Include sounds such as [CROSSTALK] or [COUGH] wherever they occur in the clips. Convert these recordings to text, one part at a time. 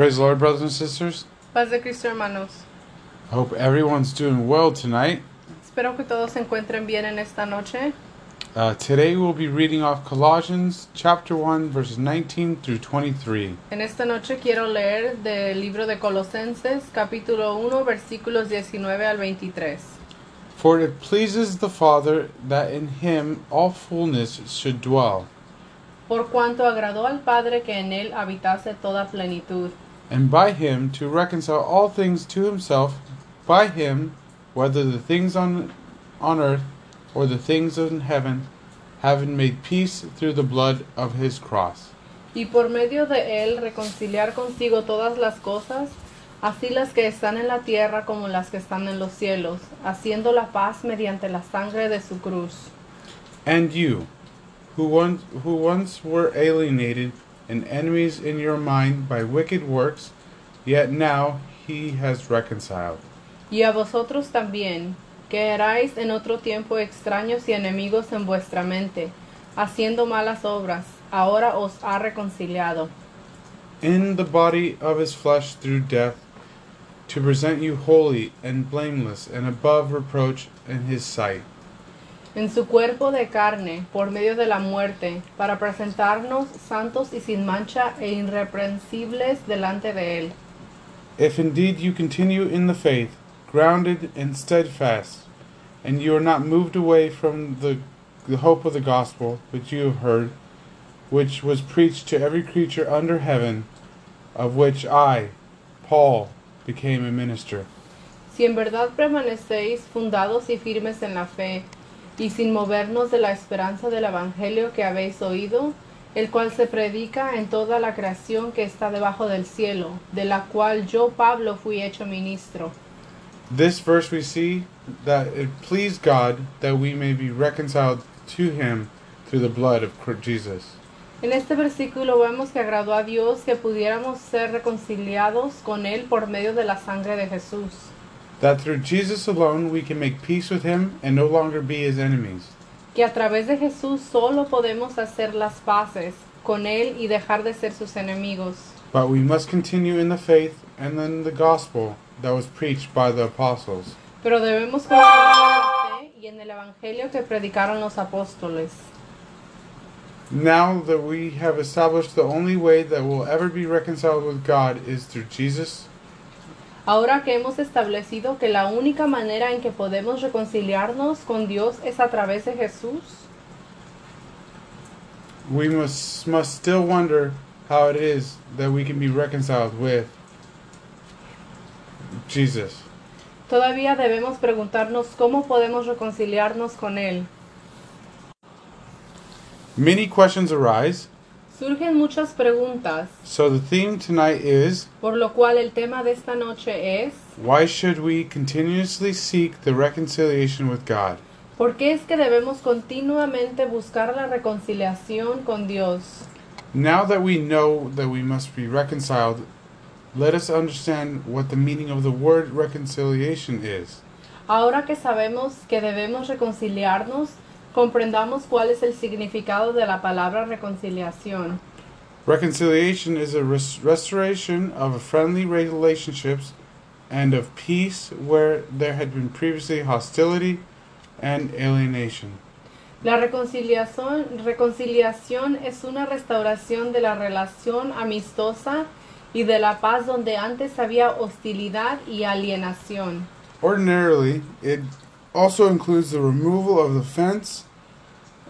Praise the Lord, brothers and sisters. Paz de Cristo, hermanos. I hope everyone's doing well tonight. Espero que todos se encuentren bien en esta noche. Uh, today we'll be reading off Colossians chapter 1, verses 19 through 23. En esta noche quiero leer del libro de Colosenses, capítulo 1, versículos 19 al 23. For it pleases the Father that in him all fullness should dwell, Por cuanto agradó al Padre que en él habitase toda plenitud, and by him to reconcile all things to himself, by him, whether the things on, on earth or the things in heaven, having made peace through the blood of his cross. y por medio de él reconciliar consigo todas las cosas, así las que están en la tierra como las que están en los cielos, haciendo la paz mediante la sangre de su cruz. And you, who once, who once were alienated and enemies in your mind by wicked works, yet now he has reconciled. Y a vosotros también, que erais en otro tiempo extraños y enemigos en vuestra mente, haciendo malas obras, ahora os ha reconciliado, In the body of his flesh through death, to present you holy and blameless and above reproach in his sight. En su cuerpo de carne, por medio de la muerte, para presentarnos santos y sin mancha e irreprensibles delante de él. If indeed you continue in the faith, grounded and steadfast, and you are not moved away from the, the hope of the gospel which you have heard, which was preached to every creature under heaven, of which I, Paul, became a minister. Si en verdad permanecéis fundados y firmes en la fe, y sin movernos de la esperanza del Evangelio que habéis oído, el cual se predica en toda la creación que está debajo del cielo, de la cual yo, Pablo, fui hecho ministro. This verse we see that it pleased God that we may be reconciled to him through the blood of Christ Jesus. En este versículo vemos que agradó a Dios que pudiéramos ser reconciliados con Él por medio de la sangre de Jesús. That through Jesus alone we can make peace with him and no longer be his enemies. Que a través de Jesús solo podemos hacer las paces con Él y dejar de ser sus enemigos. But we must continue in the faith and in the gospel that was preached by the apostles. Pero debemos continuar en la fe y en el Evangelio que predicaron los apóstoles. Now that we have established the only way that we'll ever be reconciled with God is through Jesus, Ahora que hemos establecido que la única manera en que podemos reconciliarnos con Dios es a través de Jesús, we must must still wonder how it is that we can be reconciled with Jesus. todavía debemos preguntarnos cómo podemos reconciliarnos con Él. Many questions arise, Surgen muchas preguntas, so the theme tonight is por lo cual el tema de esta noche es why should we continuously seek the reconciliation with God? ¿por qué es que debemos continuamente buscar la reconciliación con Dios? Now that we know that we must be reconciled, let us understand what the meaning of the word reconciliation is. Ahora que sabemos que debemos reconciliarnos, comprendamos cuál es el significado de la palabra reconciliación. Reconciliation is a res- restoration of friendly relationships and of peace where there had been previously hostility and alienation. La reconciliación, reconciliación es una restauración de la relación amistosa y de la paz donde antes había hostilidad y alienación. Ordinarily, it also includes the removal of the fence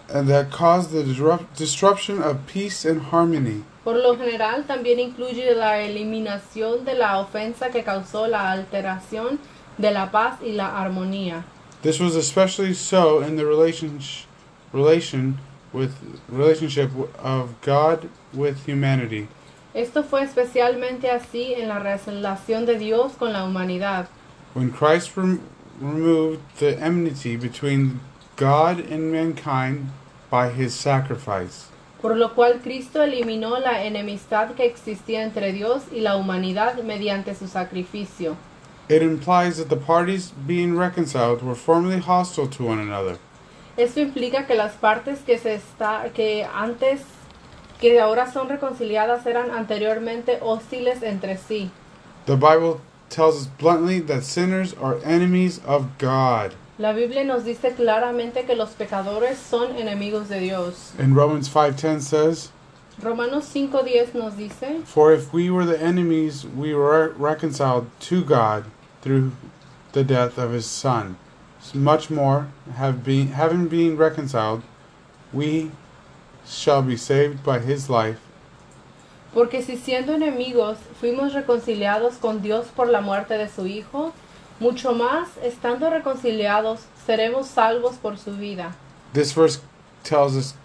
and that caused the disrupt- disruption of peace and harmony. Por lo general también incluye la eliminación de la ofensa que causó la alteración de la paz y la armonía. This was especially so in the relationship relation with relationship of God with humanity. Esto fue especialmente así en la relación de Dios con la humanidad, When Christ removed the enmity between God and mankind by his sacrifice. por lo cual Cristo eliminó la enemistad que existía entre Dios y la humanidad mediante su sacrificio. It implies that the parties being reconciled were formerly hostile to one another. Esto implica que las partes que se está que antes que ahora son reconciliadas eran anteriormente hostiles entre sí. The Bible tells us bluntly that sinners are enemies of God. La Biblia nos dice claramente que los pecadores son enemigos de Dios. And Romans 5:10 says, Romanos 5.10 nos dice, "For if we were the enemies, we were reconciled to God through the death of his son. Much more, have been having been reconciled, we shall be saved by his life." Porque si siendo enemigos fuimos reconciliados con Dios por la muerte de su Hijo, mucho más, estando reconciliados, seremos salvos por su vida. This verse tells us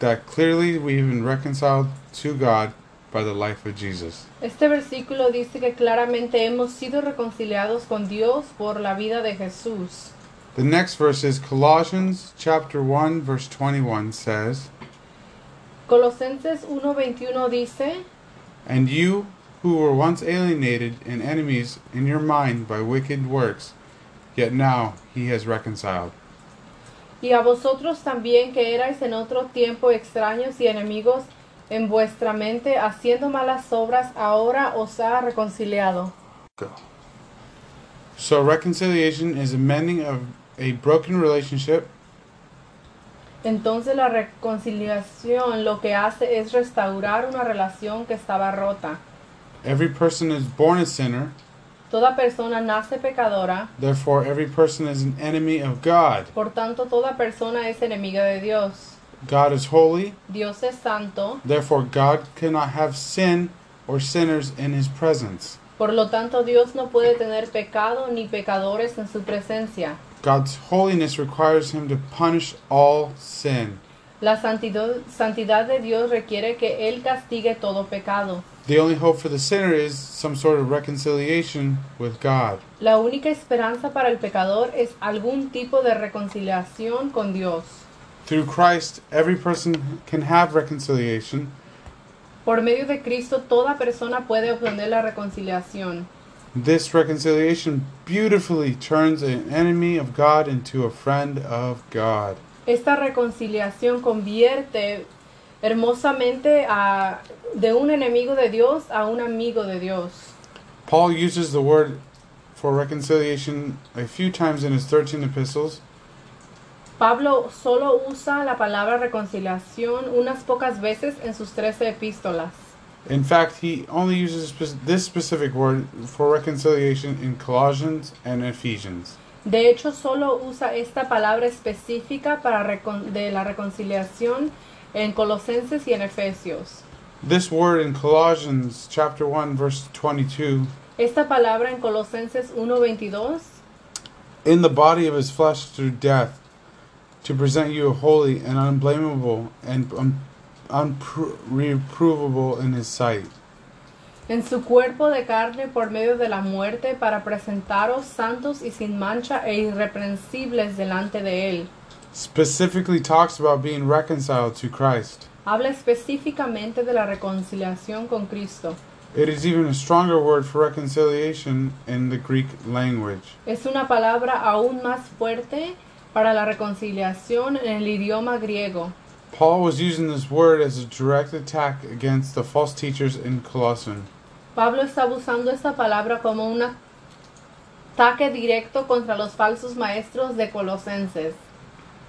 that clearly we've been reconciled to God by the life of Jesus. Este versículo dice que claramente hemos sido reconciliados con Dios por la vida de Jesús. The next verse is Colossians chapter 1 verse 21 says, Colosenses 1:21 dice, And you who were once alienated and enemies in your mind by wicked works, yet now he has reconciled. y a vosotros también que erais en otro tiempo extraños y enemigos en vuestra mente, haciendo malas obras, ahora os ha reconciliado. So reconciliation is a mending of a broken relationship Entonces la reconciliación lo que hace es restaurar una relación que estaba rota. Every person is born a sinner, Toda persona nace pecadora, therefore every person is an enemy of God. por tanto toda persona es enemiga de Dios. God is holy, Dios es santo, therefore God cannot have sin or sinners in his presence. por lo tanto Dios no puede tener pecado ni pecadores en su presencia. God's holiness requires him to punish all sin. La santidad, santidad de Dios requiere que Él castigue todo pecado. The only hope for the sinner is some sort of reconciliation with God. La única esperanza para el pecador es algún tipo de reconciliación con Dios. Through Christ, every person can have reconciliation, Por medio de Cristo toda persona puede obtener la reconciliación. This reconciliation beautifully turns an enemy of God into a friend of God. Esta reconciliación convierte hermosamente a, de un enemigo de Dios a un amigo de Dios. Paul uses the word for reconciliation a few times in his 13 epistles, Pablo solo usa la palabra reconciliación unas pocas veces en sus trece epístolas. In fact, he only uses this specific word for reconciliation in Colossians and Ephesians. De hecho, solo usa esta palabra específica para de la reconciliación en Colosenses y en Efesios. This word in Colossians chapter 1 verse 22, Esta palabra en Colosenses 1:22 in the body of his flesh through death, to present you holy and unblameable and un- unreprovable in his sight. en su cuerpo de carne por medio de la muerte para presentaros santos y sin mancha e irreprensibles delante de él. Specifically talks about being reconciled to Christ. Habla específicamente de la reconciliación con Cristo. It is even a stronger word for reconciliation in the Greek language. Es una palabra aún más fuerte para la reconciliación en el idioma griego. Paul was using this word as a direct attack against the false teachers in Colossians. Pablo está usando esta palabra como un ataque directo contra los falsos maestros de Colosenses.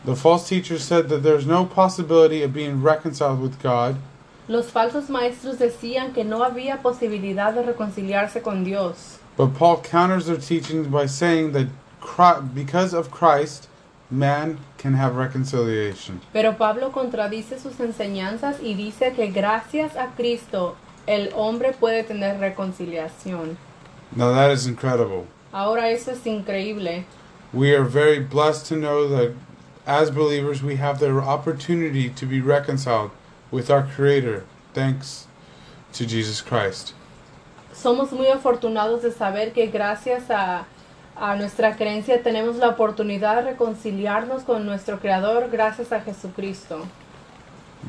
The false teachers said that there's no possibility of being reconciled with God, Los falsos maestros decían que no había posibilidad de reconciliarse con Dios. but Paul counters their teachings by saying that because of Christ, man can have reconciliation. Pero Pablo contradice sus enseñanzas y dice que gracias a Cristo el hombre puede tener reconciliación. Now that is incredible. Ahora eso es increíble. We are very blessed to know that as believers we have the opportunity to be reconciled with our Creator thanks to Jesus Christ. Somos muy afortunados de saber que gracias a, a nuestra creencia tenemos la oportunidad de reconciliarnos con nuestro Creador gracias a Jesucristo.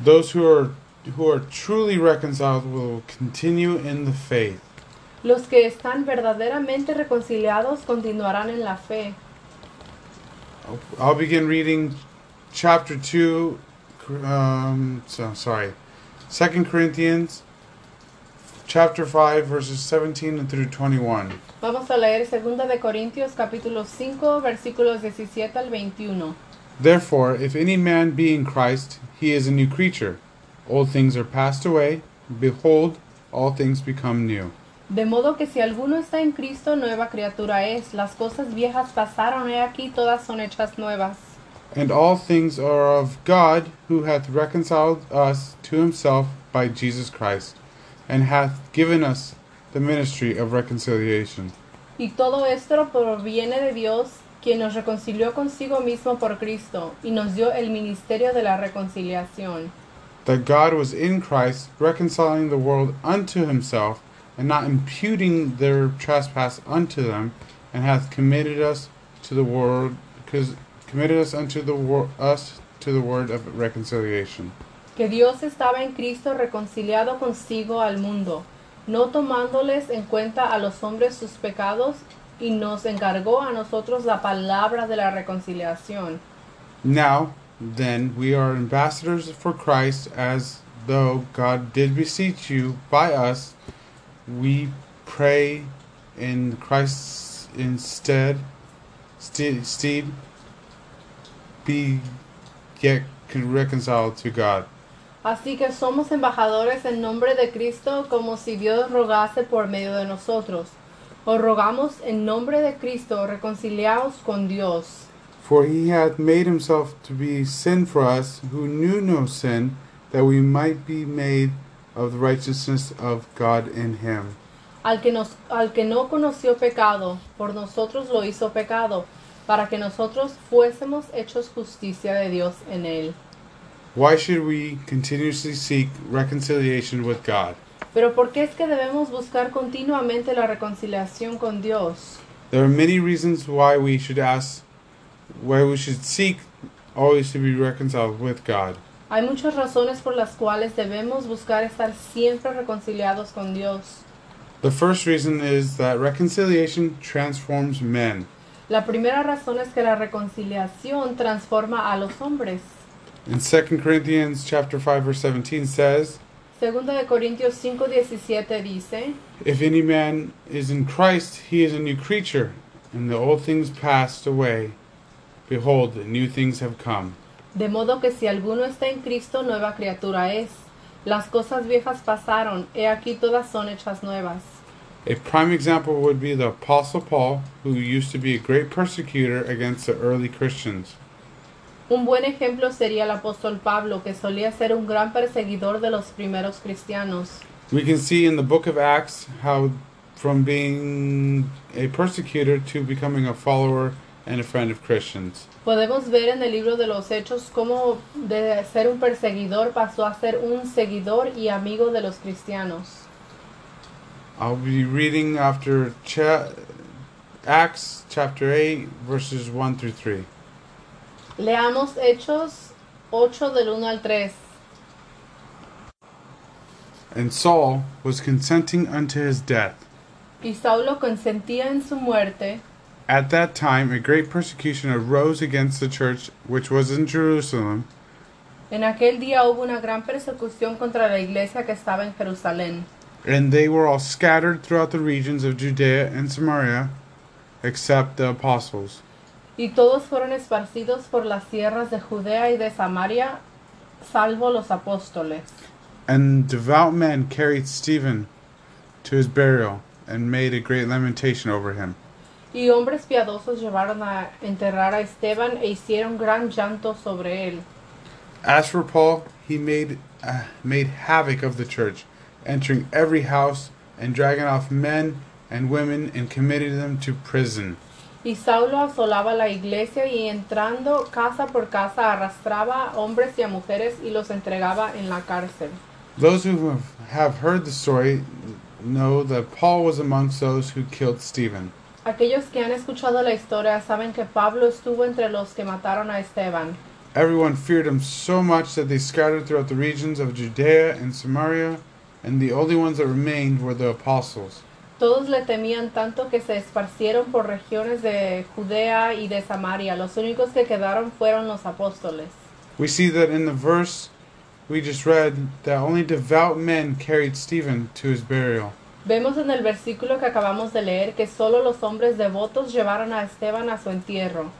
Those who are who are truly reconciled will continue in the faith. Los que están verdaderamente reconciliados continuarán en la fe. I'll begin reading chapter 2 um so sorry. 2 Corinthians chapter 5 verses 17 through 21. Vamos a leer 2 de Corintios capítulo 5 versículos 17 al 21. Therefore, if any man be in Christ, he is a new creature. Old things are passed away; behold, all things become new. De modo que si alguno está en Cristo, nueva criatura es. Las cosas viejas pasaron, he aquí todas son hechas nuevas. And all things are of God, who hath reconciled us to himself by Jesus Christ, and hath given us the ministry of reconciliation. Y todo esto proviene de Dios, quien nos reconcilió consigo mismo por Cristo, y nos dio el ministerio de la reconciliación. That God was in Christ, reconciling the world unto himself, and not imputing their trespass unto them, and hath committed us to the world, because committed us unto the wor- us to the word of reconciliation. Que Dios estaba en Cristo reconciliado consigo al mundo, no tomándoles en cuenta a los hombres sus pecados, y nos encargó a nosotros la palabra de la reconciliación. Now, then, we are ambassadors for Christ, as though God did beseech you by us. We pray in Christ's stead, stead be yet reconciled to God. Así que somos embajadores en nombre de Cristo como si Dios rogase por medio de nosotros. Os rogamos en nombre de Cristo, reconciliaos con Dios. For he hath made himself to be sin for us, who knew no sin, that we might be made of the righteousness of God in him. Al que, nos, al que no conoció pecado, por nosotros lo hizo pecado, para que nosotros fuésemos hechos justicia de Dios en él. Why should we continuously seek reconciliation with God? Pero ¿por qué es que debemos buscar continuamente la reconciliación con Dios? There are many reasons why we should ask, why we should seek always to be reconciled with God. Hay muchas razones por las cuales debemos buscar estar siempre reconciliados con Dios. The first reason is that reconciliation transforms men. La primera razón es que la reconciliación transforma a los hombres. In 2 Corinthians chapter 5 verse 17 says, Segunda de Corintios 5:17 dice, If any man is in Christ, he is a new creature, and the old things passed away. Behold, the new things have come. de modo que si alguno está en Cristo, nueva criatura es. Las cosas viejas pasaron, he aquí todas son hechas nuevas. A prime example would be the Apostle Paul, who used to be a great persecutor against the early Christians. Un buen ejemplo sería el apóstol Pablo, que solía ser un gran perseguidor de los primeros cristianos. We can see in the book of Acts how, from being a persecutor to becoming a follower and a friend of Christians. Podemos ver en el libro de los Hechos cómo de ser un perseguidor pasó a ser un seguidor y amigo de los cristianos. I'll be reading after cha- Acts chapter 8, verses 1 through 3. Leamos Hechos 8 del 1 al 3. And Saul was consenting unto his death. Y Saulo consentía en su muerte. At that time, a great persecution arose against the church which was in Jerusalem, En aquel día hubo una gran persecución contra la iglesia que estaba en Jerusalén. and they were all scattered throughout the regions of Judea and Samaria, except the apostles. Y todos fueron esparcidos por las tierras de Judea y de Samaria, salvo los apóstoles. And devout men carried Stephen to his burial, and made a great lamentation over him. Y hombres piadosos llevaron a enterrar a Esteban e hicieron gran llanto sobre él. As for Paul, he made uh, made havoc of the church, entering every house and dragging off men and women and committing them to prison. Y Saulo asolaba la iglesia y entrando casa por casa arrastraba a hombres y a mujeres y los entregaba en la cárcel. Those who have, have heard the story know that Paul was amongst those who killed Stephen. Aquellos que han escuchado la historia saben que Pablo estuvo entre los que mataron a Esteban. Everyone feared him so much that they scattered throughout the regions of Judea and Samaria, and the only ones that remained were the apostles. Todos le temían tanto que se esparcieron por regiones de Judea y de Samaria. Los únicos que quedaron fueron los apóstoles. We see that in the verse we just read that only devout men carried Stephen to his burial. Vemos en el versículo que acabamos de leer que solo los hombres devotos llevaron a Esteban a su entierro.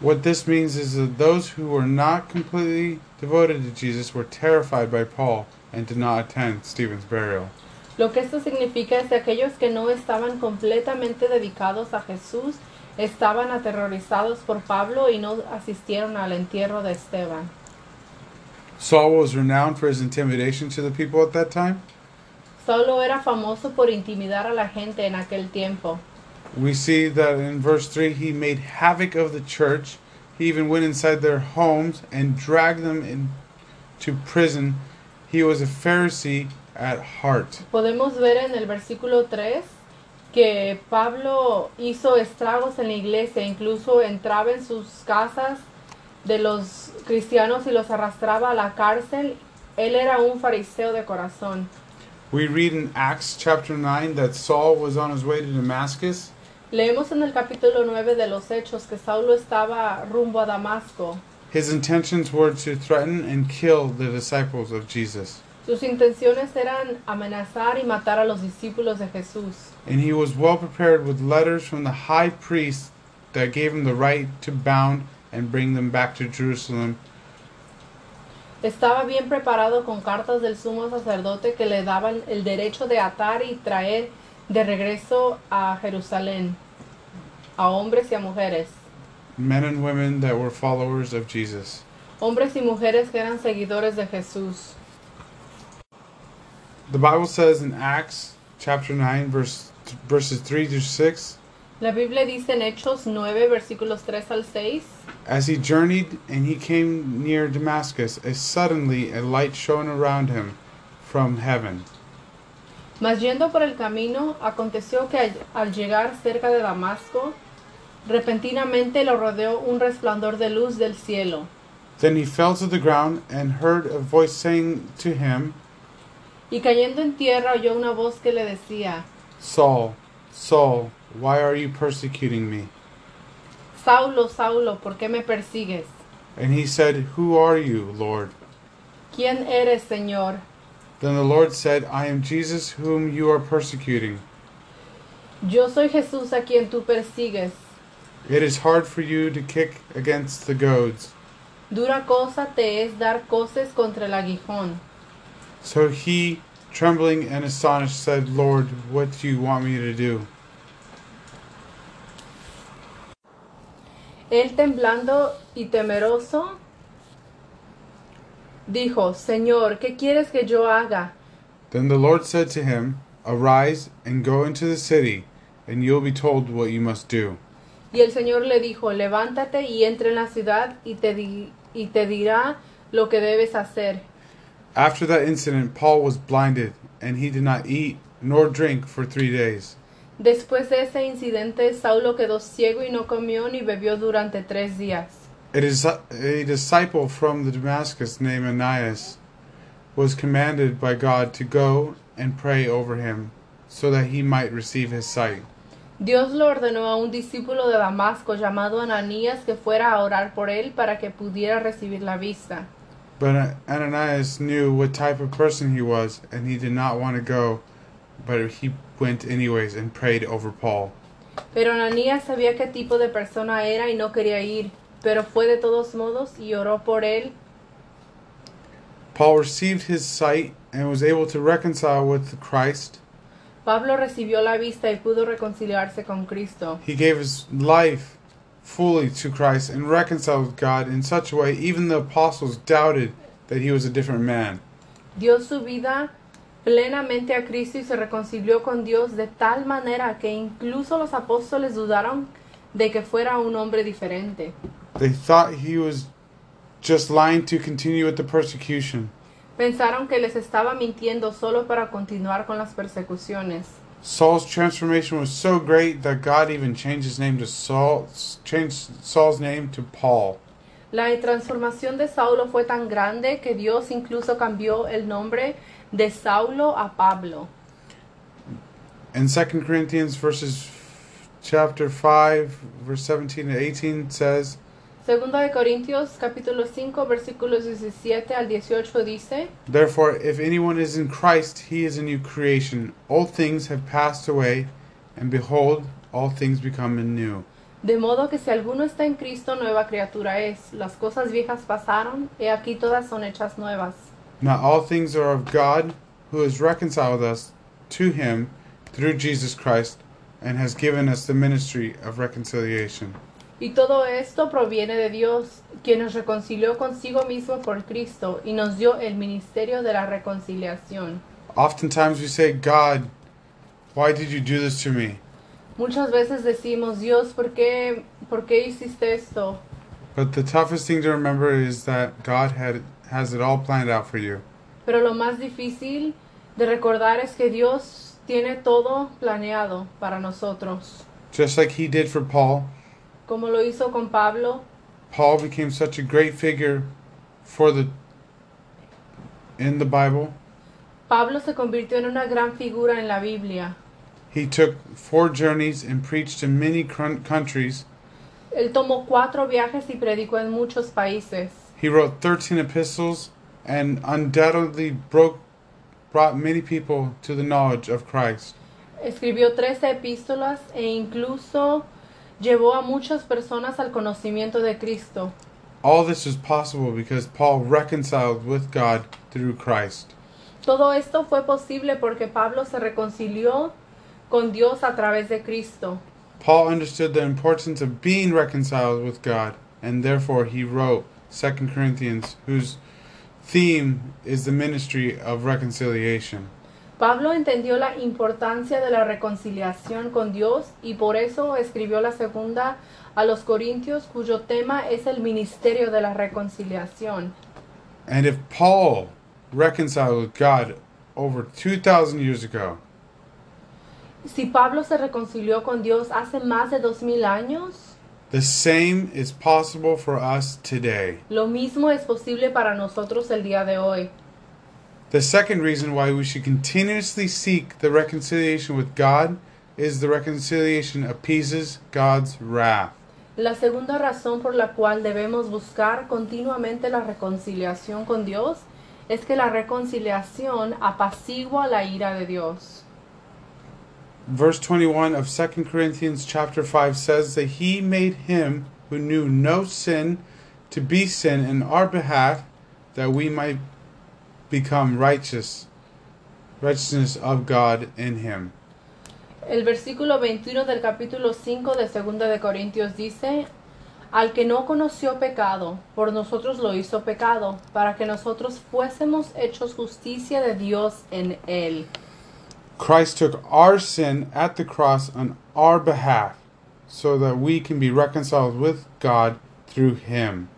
What this means is that those who were not completely devoted to Jesus were terrified by Paul and did not attend Stephen's burial. Lo que esto significa es que aquellos que no estaban completamente dedicados a Jesús estaban aterrorizados por Pablo y no asistieron al entierro de Esteban. Saul was renowned for his intimidation to the people at that time. Saulo era famoso por intimidar a la gente en aquel tiempo. We see that in verse 3 he made havoc of the church. He even went inside their homes and dragged them into prison. He was a Pharisee at heart. Podemos ver en el versículo 3 que Pablo hizo estragos en la iglesia, incluso entraba en sus casas de los cristianos y los arrastraba a la cárcel. Él era un fariseo de corazón. We read in Acts chapter 9 that Saul was on his way to Damascus. Leemos en el capítulo 9 de los Hechos que Saulo estaba rumbo a Damasco. His intentions were to threaten and kill the disciples of Jesus. Sus intenciones eran amenazar y matar a los discípulos de Jesús. And he was well prepared with letters from the high priest that gave him the right to bound and bring them back to Jerusalem. Estaba bien preparado con cartas del sumo sacerdote que le daban el derecho de atar y traer de regreso a Jerusalén a hombres y a mujeres, Men and women that were followers of Jesus. hombres y mujeres que eran seguidores de Jesús. The Bible says in Acts chapter 9 verse, verses 3 to 6 La Biblia dice en Hechos 9 versículos 3 al 6, As he journeyed and he came near Damascus, a suddenly a light shone around him from heaven. Mas yendo por el camino, aconteció que al- al llegar cerca de Damasco, repentinamente lo rodeó un resplandor de luz del cielo. Then he fell to the ground and heard a voice saying to him, Y cayendo en tierra oyó una voz que le decía, Saul, Saul, why are you persecuting me? Saulo, Saulo, ¿por qué me persigues? And he said, Who are you, Lord? ¿Quién eres, Señor? Then the Lord said, I am Jesus whom you are persecuting. Yo soy Jesús a quien tú persigues. It is hard for you to kick against the goads. Dura cosa te es dar coces contra el aguijón. So he, trembling and astonished, said, Lord, what do you want me to do? Él temblando y temeroso, dijo, Señor, ¿qué quieres que yo haga? Then the Lord said to him, Arise and go into the city, and you will be told what you must do. Y el Señor le dijo, levántate y entra en la ciudad y te, di- y te dirá lo que debes hacer. After that incident, Paul was blinded, and he did not eat nor drink for three days. Después de ese incidente, Saulo quedó ciego y no comió ni bebió durante tres días. It is a disciple from the Damascus named Ananias was commanded by God to go and pray over him so that he might receive his sight. Dios lo ordenó a un discípulo de Damasco llamado Ananías que fuera a orar por él para que pudiera recibir la vista. But Ananias knew what type of person he was, and he did not want to go, but he went anyways and prayed over Paul. Pero Ananías sabía qué tipo de persona era y no quería ir, pero fue de todos modos y oró por él. Paul received his sight and was able to reconcile with Christ. Pablo recibió la vista y pudo reconciliarse con Cristo. He gave his life fully to Christ and reconciled with God in such a way even the apostles doubted that he was a different man. Dio su vida plenamente a Cristo y se reconcilió con Dios de tal manera que incluso los apóstoles dudaron de que fuera un hombre diferente. They thought he was just lying to continue with the persecution. Pensaron que les estaba mintiendo solo para continuar con las persecuciones. Saul's transformation was so great that God even changed his name to Saul, changed Saul's name to Paul. La transformación de Saulo fue tan grande que Dios incluso cambió el nombre de Saulo a Pablo. In 2 Corinthians verses chapter 5 verse 17 to 18 says, Segunda de Corintios capítulo 5 versículos 17 al 18 dice, Therefore, if anyone is in Christ, he is a new creation. Old things have passed away, and behold, all things become new. de modo que si alguno está en Cristo, nueva criatura es. Las cosas viejas pasaron, y aquí todas son hechas nuevas. Now all things are of God, who has reconciled us to him through Jesus Christ, and has given us the ministry of reconciliation. Y todo esto proviene de Dios, quien nos reconcilió consigo mismo por Cristo y nos dio el ministerio de la reconciliación. Oftentimes we say, God, why did you do this to me? Muchas veces decimos, Dios, ¿por qué, ¿por qué hiciste esto? But the toughest thing to remember is that God had has it all planned out for you. Pero lo más difícil de recordar es que Dios tiene todo planeado para nosotros. Just like he did for Paul, Como lo hizo con Pablo, Paul became such a great figure for the in the Bible. Pablo se convirtió en una gran figura en la Biblia. He took four journeys and preached in many countries. Él tomó cuatro viajes y predicó en muchos países. He wrote 13 epistles and undoubtedly broke brought many people to the knowledge of Christ. Escribió tres epístolas e incluso llevó a muchas personas al conocimiento de Cristo. All this was possible because Paul reconciled with God through Christ. Todo esto fue posible porque Pablo se reconcilió con Dios a través de Cristo. Paul understood the importance of being reconciled with God, and therefore he wrote 2 Corinthians, whose theme is the ministry of reconciliation. Pablo entendió la importancia de la reconciliación con Dios y por eso escribió la segunda a los Corintios cuyo tema es el ministerio de la reconciliación. And if Paul reconciled with God over 2,000 years ago, Si Pablo se reconcilió con Dios hace más de dos mil años, the same is possible for us today. lo mismo es posible para nosotros el día de hoy. The second reason why we should continuously seek the reconciliation with God is the reconciliation appeases God's wrath. La segunda razón por la cual debemos buscar continuamente la reconciliación con Dios es que la reconciliación apacigua la ira de Dios. Verse 21 of 2 Corinthians chapter 5 says that he made him who knew no sin to be sin in our behalf that we might become righteous righteousness of God in him. El versículo 21 del capítulo 5 de Segunda de Corintios dice, Al que no conoció pecado, por nosotros lo hizo pecado, para que nosotros fuésemos hechos justicia de Dios en él. Christ took our sin at the cross on our behalf so that we can be reconciled with God through him.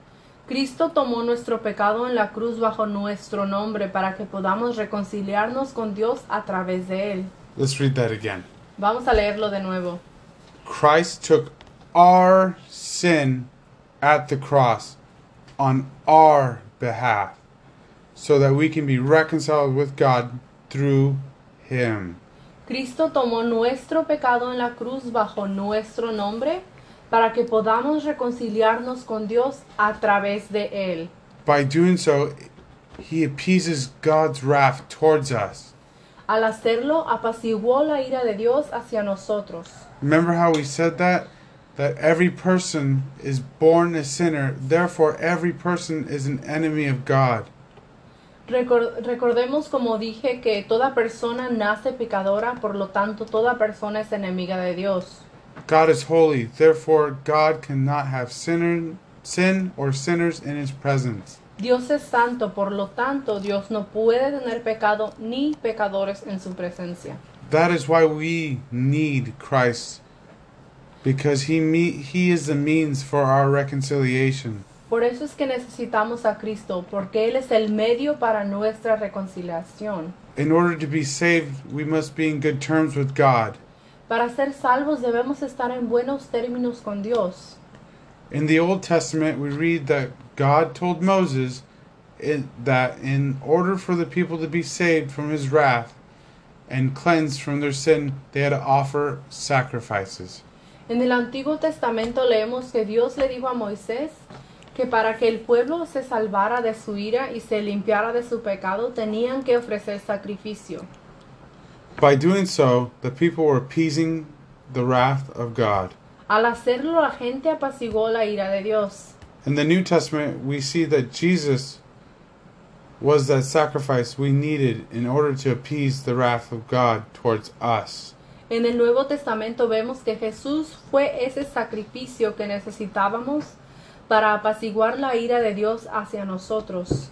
Cristo tomó nuestro pecado en la cruz bajo nuestro nombre para que podamos reconciliarnos con Dios a través de él. Let's read that again. Vamos a leerlo de nuevo. Christ took our sin at the cross on our behalf so that we can be reconciled with God through him. Cristo tomó nuestro pecado en la cruz bajo nuestro nombre para que podamos reconciliarnos con Dios a través de él. By doing so, he appeases God's wrath towards us. Al hacerlo, apaciguó la ira de Dios hacia nosotros. Remember how we said that? That every person is born a sinner, therefore, every person is an enemy of God. Recor- recordemos como dije que toda persona nace pecadora, por lo tanto toda persona es enemiga de Dios. God is holy, therefore, God cannot have sinner, sin or sinners in his presence. Dios es santo, por lo tanto Dios no puede tener pecado ni pecadores en su presencia. That is why we need Christ, because he, me, he is the means for our reconciliation. Por eso es que necesitamos a Cristo, porque Él es el medio para nuestra reconciliación. In order to be saved, we must be in good terms with God. Para ser salvos debemos estar en buenos términos con Dios. In the Old Testament, we read that God told Moses that in order for the people to be saved from his wrath and cleansed from their sin, they had to offer sacrifices. En el Antiguo Testamento leemos que Dios le dijo a Moisés que para que el pueblo se salvara de su ira y se limpiara de su pecado tenían que ofrecer sacrificio. By doing so, the people were appeasing the wrath of God. Al hacerlo la gente apaciguó la ira de Dios. In the New Testament, we see that Jesus was that sacrifice we needed in order to appease the wrath of God towards us. En el Nuevo Testamento vemos que Jesús fue ese sacrificio que necesitábamos para apaciguar la ira de Dios hacia nosotros.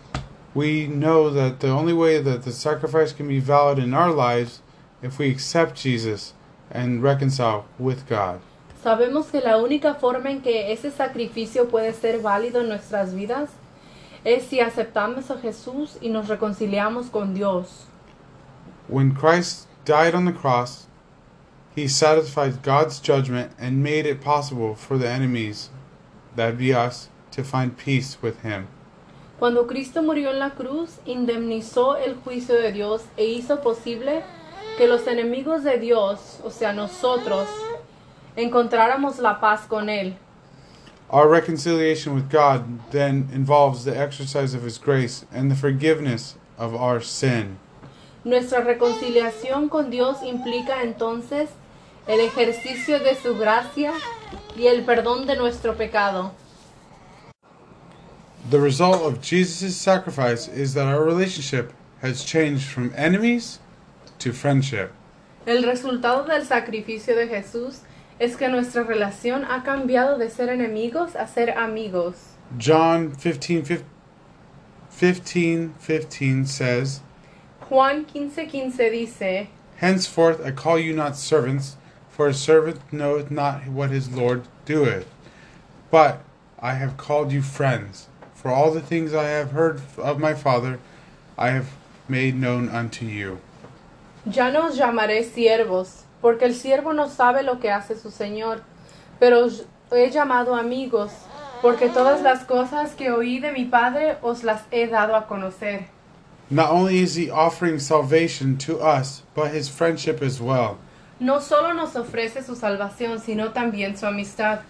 We know that the only way that the sacrifice can be valid in our lives if we accept Jesus and reconcile with God. Sabemos que la única forma en que ese sacrificio puede ser válido en nuestras vidas es si aceptamos a Jesús y nos reconciliamos con Dios. When Christ died on the cross, he satisfied God's judgment and made it possible for the enemies, that be us, to find peace with him. Cuando Cristo murió en la cruz, indemnizó el juicio de Dios e hizo posible que los enemigos de Dios, o sea, nosotros, encontráramos la paz con Él. Our reconciliation with God then involves the exercise of his grace and the forgiveness of our sin. Nuestra reconciliación con Dios implica entonces el ejercicio de su gracia y el perdón de nuestro pecado. The result of Jesus' sacrifice is that our relationship has changed from enemies to friendship. El resultado del sacrificio de Jesús es que nuestra relación ha cambiado de ser enemigos a ser amigos. John 15 fif- 15 15 says, Juan 15:15 dice, Henceforth I call you not servants, for a servant knoweth not what his Lord doeth. But I have called you friends, for all the things I have heard of my Father I have made known unto you. Ya no os llamaré siervos, porque el siervo no sabe lo que hace su señor, pero os he llamado amigos, porque todas las cosas que oí de mi Padre os las he dado a conocer. Not only is he offering salvation to us, but his friendship as well. No solo nos ofrece su salvación, sino también su amistad.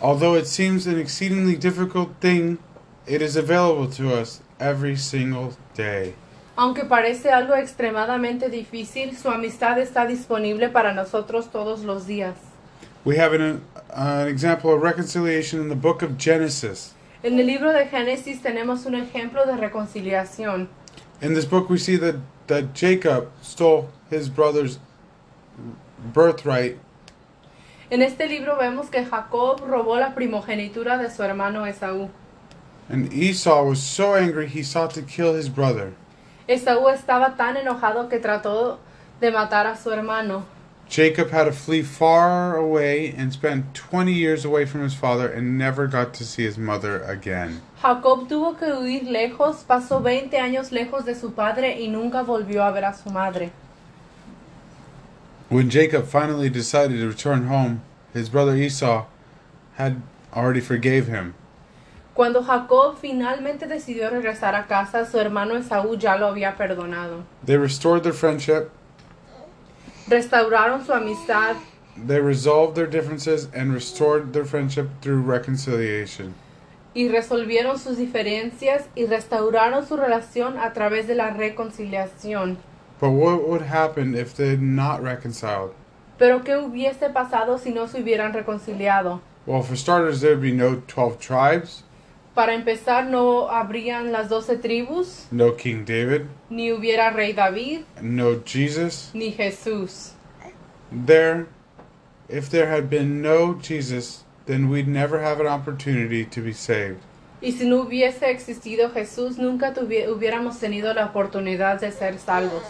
Although it seems an exceedingly difficult thing, it is available to us every single day. Aunque parece algo extremadamente difícil, su amistad está disponible para nosotros todos los días. We have an, an example of reconciliation in the book of Genesis. En el libro de Génesis tenemos un ejemplo de reconciliación. In this book, we see that, that Jacob stole his brother's birthright, En este libro vemos que Jacob robó la primogenitura de su hermano Esaú. and Esau was so angry he sought to kill his brother. Esaú estaba tan enojado que trató de matar a su hermano. Jacob had to flee far away and spent 20 years away from his father and never got to see his mother again. Jacob tuvo que huir lejos, pasó 20 años lejos de su padre y nunca volvió a ver a su madre. When Jacob finally decided to return home, his brother Esau had already forgave him. Cuando Jacob finalmente decidió regresar a casa, su hermano Esaú ya lo había perdonado. They restored their friendship, Restauraron su amistad they resolved their differences, and restored their friendship through reconciliation. y resolvieron sus diferencias y restauraron su relación a través de la reconciliación. But what would happen if they had not reconciled? Pero ¿qué hubiese pasado si no se hubieran reconciliado? Well, for starters, there would be no 12 tribes, Para empezar, no habrían las doce tribus, no King David, ni hubiera rey David, no Jesus. ni Jesús. There, if there had been no Jesus, then we'd never have an opportunity to be saved. Y si no hubiese existido Jesús, nunca hubiéramos tenido la oportunidad de ser salvos.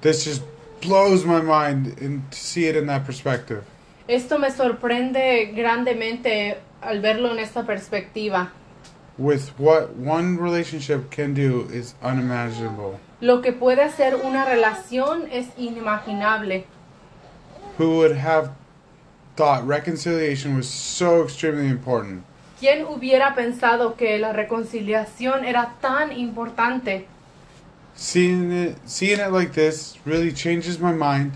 This just blows my mind and to see it in that perspective. Esto me sorprende grandemente al verlo en esta perspectiva. With what one relationship can do is unimaginable. Lo que puede hacer una relación es inimaginable. Who would have thought reconciliation was so extremely important? ¿Quién hubiera pensado que la reconciliación era tan importante? Seeing it, seeing it like this really changes my mind,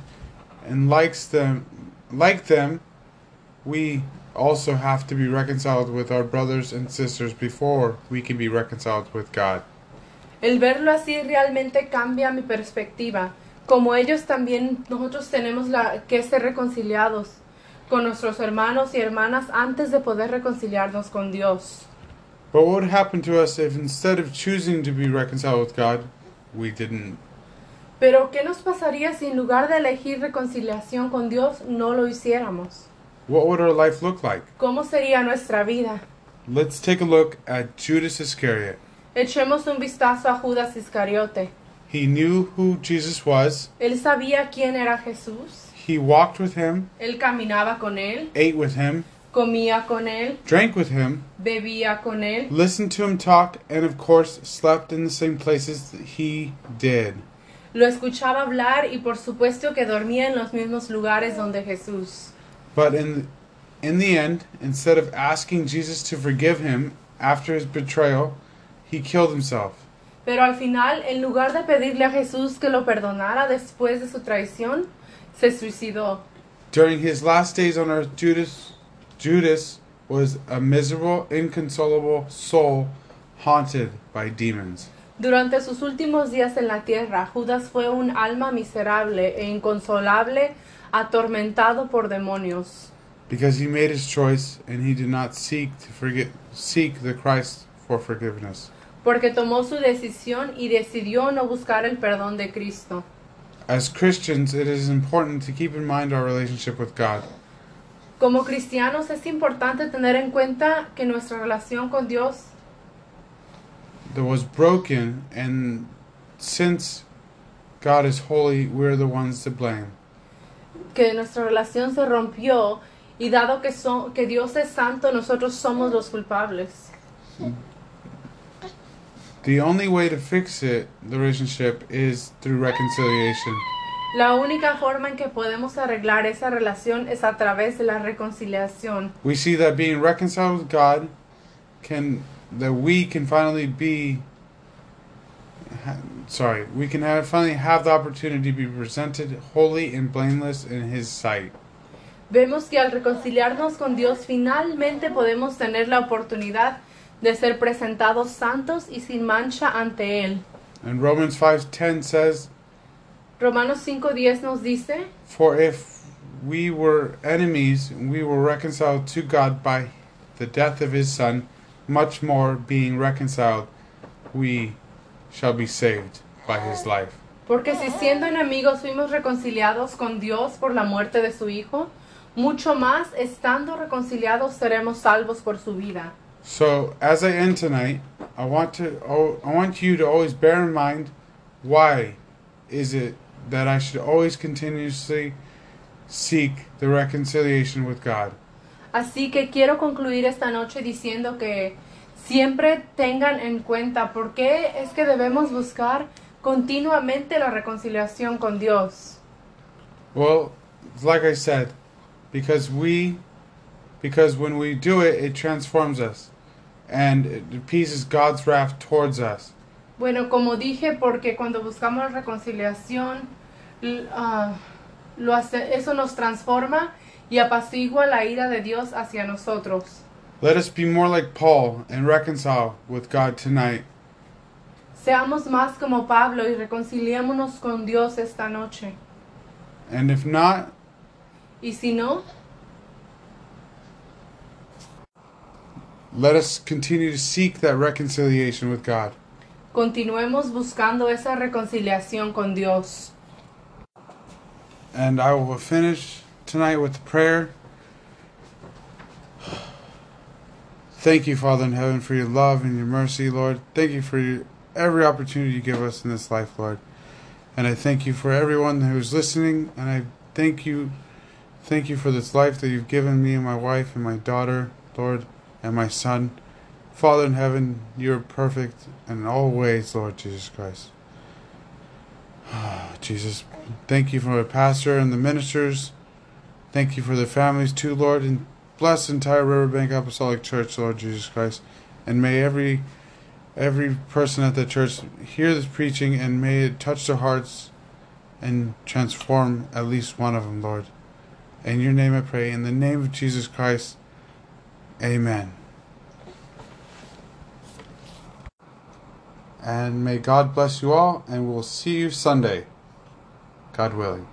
and likes them, like them, we also have to be reconciled with our brothers and sisters before we can be reconciled with God. El verlo así realmente cambia mi perspectiva. Como ellos también nosotros tenemos la, que ser reconciliados con nuestros hermanos y hermanas antes de poder reconciliarnos con Dios. But what would happen to us if instead of choosing to be reconciled with God, we didn't? Pero ¿qué nos pasaría si en lugar de elegir reconciliación con Dios no lo hiciéramos? What would our life look like? ¿Cómo sería nuestra vida? Let's take a look at Judas Iscariot. Echemos un vistazo a Judas Iscariote. He knew who Jesus was. Él sabía quién era Jesús. He walked with him, Él caminaba con él, ate with him, comía con él, drank with him, bebía con él, listened to him talk, and of course slept in the same places that he did. lo escuchaba hablar y por supuesto que dormía en los mismos lugares donde Jesús. But in in the end, instead of asking Jesus to forgive him after his betrayal, he killed himself. Pero al final, en lugar de pedirle a Jesús que lo perdonara después de su traición, se suicidó. During his last days on earth, Judas Judas was a miserable, inconsolable soul haunted by demons. Durante sus últimos días en la tierra, Judas fue un alma miserable e inconsolable, atormentado por demonios, Because he made his choice and he did not seek to forget seek the Christ for forgiveness. porque tomó su decisión y decidió no buscar el perdón de Cristo. As Christians, it is important to keep in mind our relationship with God. Como cristianos es importante tener en cuenta que nuestra relación con Dios that was broken, and since God is holy, we're the ones to blame. Que nuestra relación se rompió y dado que, son, que Dios es santo, nosotros somos los culpables. The only way to fix it, the relationship, is through reconciliation. La única forma en que podemos arreglar esa relación es a través de la reconciliación. We see that being reconciled with God can, that we can finally be, ha- sorry, we can have, finally have the opportunity to be presented holy and blameless in His sight. Vemos que al reconciliarnos con Dios finalmente podemos tener la oportunidad de ser presentados santos y sin mancha ante Él. And Romans 5:10 says, Romanos 5.10 nos dice, For if we were enemies, we were reconciled to God by the death of his Son, much more being reconciled, we shall be saved by his life. porque si siendo enemigos fuimos reconciliados con Dios por la muerte de su Hijo, mucho más estando reconciliados seremos salvos por su vida. So, as I end tonight, I want to I want you to always bear in mind why is it that I should always continuously seek the reconciliation with God. Así que quiero concluir esta noche diciendo que siempre tengan en cuenta por qué es que debemos buscar continuamente la reconciliación con Dios. Well, like I said, because we, because when we do it, it transforms us, and it appeases God's wrath towards us. Bueno, como dije, porque cuando buscamos reconciliación, ah, lo hace, eso nos transforma y apacigua la ira de Dios hacia nosotros. Let us be more like Paul and reconcile with God tonight. Seamos más como Pablo y reconciliémonos con Dios esta noche. And if not, Y si no, let us continue to seek that reconciliation with God. continuemos buscando esa reconciliación con Dios. And I will finish tonight with prayer. Thank you, Father in heaven, for your love and your mercy, Lord. Thank you for your, every opportunity you give us in this life, Lord. And I thank you for everyone who's listening, and I thank you, thank you for this life that you've given me and my wife and my daughter, Lord, and my son. Father in heaven, you're perfect in all ways, Lord Jesus Christ. [SIGHS] Jesus, thank you for my pastor and the ministers. Thank you for the families too, Lord, and bless entire Riverbank Apostolic Church, Lord Jesus Christ. And may every every person at the church hear this preaching and may it touch their hearts and transform at least one of them, Lord. In your name I pray. In the name of Jesus Christ, Amen. And may God bless you all, and we'll see you Sunday, God willing.